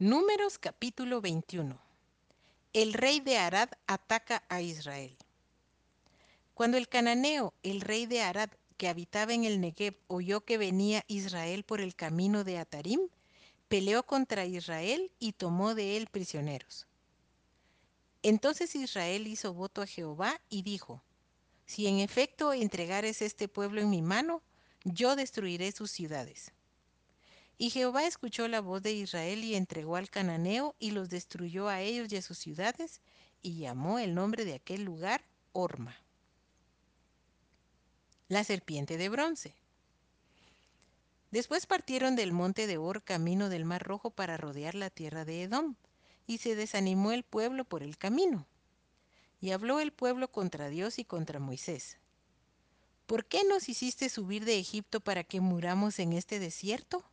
Números capítulo 21. El rey de Arad ataca a Israel. Cuando el cananeo, el rey de Arad, que habitaba en el Negev, oyó que venía Israel por el camino de Atarim, peleó contra Israel y tomó de él prisioneros. Entonces Israel hizo voto a Jehová y dijo, Si en efecto entregares este pueblo en mi mano, yo destruiré sus ciudades. Y Jehová escuchó la voz de Israel y entregó al cananeo y los destruyó a ellos y a sus ciudades, y llamó el nombre de aquel lugar Orma. La serpiente de bronce. Después partieron del monte de Or camino del Mar Rojo para rodear la tierra de Edom, y se desanimó el pueblo por el camino. Y habló el pueblo contra Dios y contra Moisés. ¿Por qué nos hiciste subir de Egipto para que muramos en este desierto?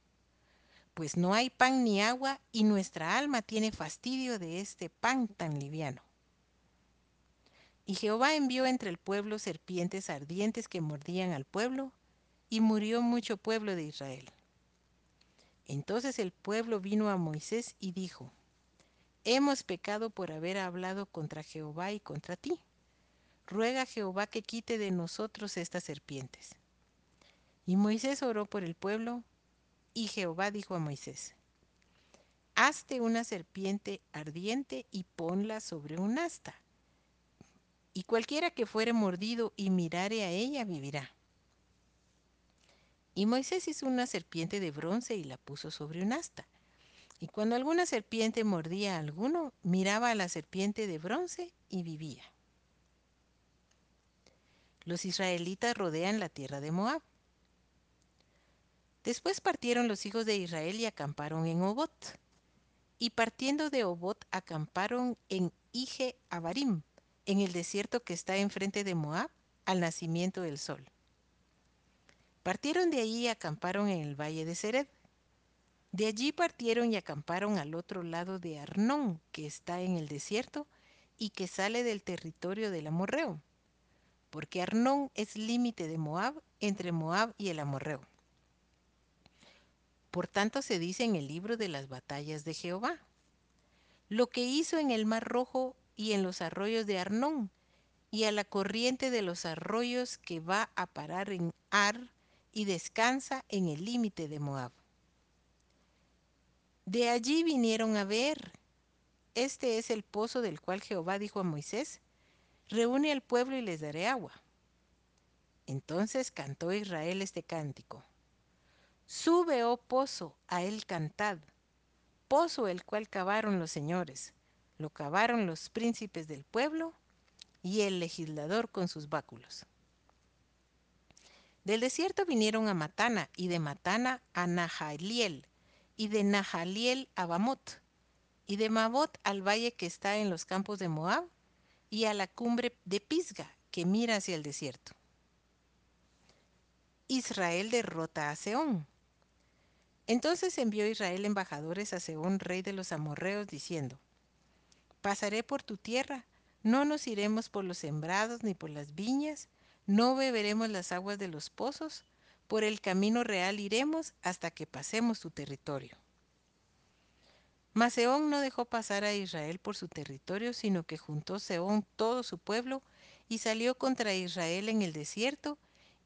Pues no hay pan ni agua y nuestra alma tiene fastidio de este pan tan liviano. Y Jehová envió entre el pueblo serpientes ardientes que mordían al pueblo, y murió mucho pueblo de Israel. Entonces el pueblo vino a Moisés y dijo, Hemos pecado por haber hablado contra Jehová y contra ti. Ruega a Jehová que quite de nosotros estas serpientes. Y Moisés oró por el pueblo, y Jehová dijo a Moisés, Hazte una serpiente ardiente y ponla sobre un asta, y cualquiera que fuere mordido y mirare a ella vivirá. Y Moisés hizo una serpiente de bronce y la puso sobre un asta. Y cuando alguna serpiente mordía a alguno, miraba a la serpiente de bronce y vivía. Los israelitas rodean la tierra de Moab. Después partieron los hijos de Israel y acamparon en Obot. Y partiendo de Obot acamparon en Ije Abarim, en el desierto que está enfrente de Moab, al nacimiento del sol. Partieron de allí y acamparon en el valle de Sered. De allí partieron y acamparon al otro lado de Arnón, que está en el desierto y que sale del territorio del amorreo, porque Arnón es límite de Moab entre Moab y el amorreo. Por tanto se dice en el libro de las batallas de Jehová. Lo que hizo en el mar rojo y en los arroyos de Arnón, y a la corriente de los arroyos que va a parar en Ar y descansa en el límite de Moab. De allí vinieron a ver. Este es el pozo del cual Jehová dijo a Moisés, reúne al pueblo y les daré agua. Entonces cantó Israel este cántico. Sube, oh pozo, a él cantad. Pozo el cual cavaron los señores, lo cavaron los príncipes del pueblo y el legislador con sus báculos. Del desierto vinieron a Matana, y de Matana a Nahaliel, y de Nahaliel a Bamot, y de Mabot al valle que está en los campos de Moab, y a la cumbre de Pisga, que mira hacia el desierto. Israel derrota a Seón. Entonces envió Israel embajadores a Seón, rey de los amorreos, diciendo, Pasaré por tu tierra, no nos iremos por los sembrados ni por las viñas, no beberemos las aguas de los pozos, por el camino real iremos hasta que pasemos tu territorio. Mas Seón no dejó pasar a Israel por su territorio, sino que juntó Seón todo su pueblo y salió contra Israel en el desierto,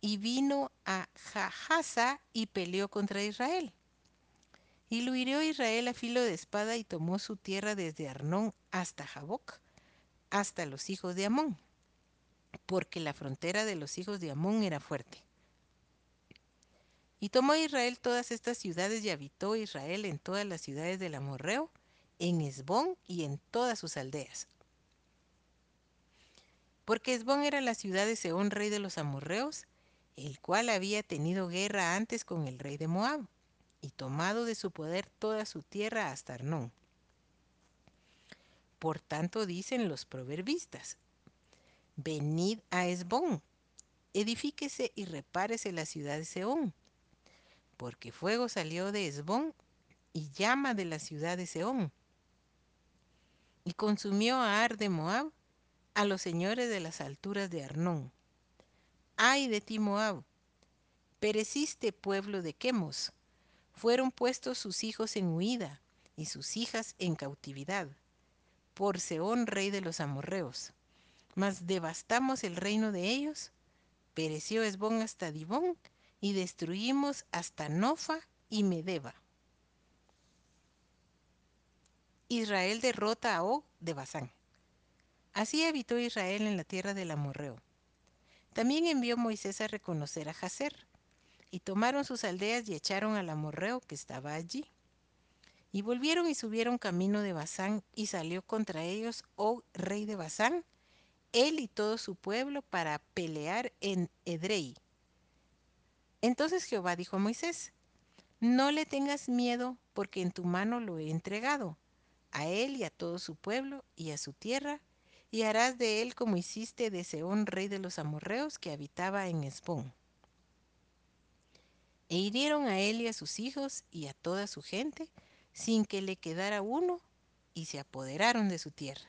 y vino a Jahasa y peleó contra Israel. Y lo hirió Israel a filo de espada y tomó su tierra desde Arnón hasta Jaboc, hasta los hijos de Amón, porque la frontera de los hijos de Amón era fuerte. Y tomó Israel todas estas ciudades y habitó Israel en todas las ciudades del Amorreo, en Esbón y en todas sus aldeas. Porque Esbón era la ciudad de Seón, rey de los amorreos, el cual había tenido guerra antes con el rey de Moab y tomado de su poder toda su tierra hasta Arnón. Por tanto dicen los proverbistas, venid a Esbón, edifíquese y repárese la ciudad de Seón, porque fuego salió de Esbón y llama de la ciudad de Seón, y consumió a Ar de Moab, a los señores de las alturas de Arnón. Ay de ti, Moab, pereciste pueblo de Quemos, fueron puestos sus hijos en huida, y sus hijas en cautividad, por Seón, rey de los amorreos. Mas devastamos el reino de ellos, pereció Esbón hasta Dibón, y destruimos hasta Nofa y Medeba. Israel derrota a Og de Basán. Así habitó Israel en la tierra del amorreo. También envió Moisés a reconocer a Jacer, y tomaron sus aldeas y echaron al amorreo que estaba allí. Y volvieron y subieron camino de Basán, y salió contra ellos Og, rey de Basán, él y todo su pueblo, para pelear en Edrei. Entonces Jehová dijo a Moisés, no le tengas miedo, porque en tu mano lo he entregado, a él y a todo su pueblo y a su tierra, y harás de él como hiciste de Seón, rey de los amorreos, que habitaba en Esbón. E hirieron a él y a sus hijos y a toda su gente, sin que le quedara uno, y se apoderaron de su tierra.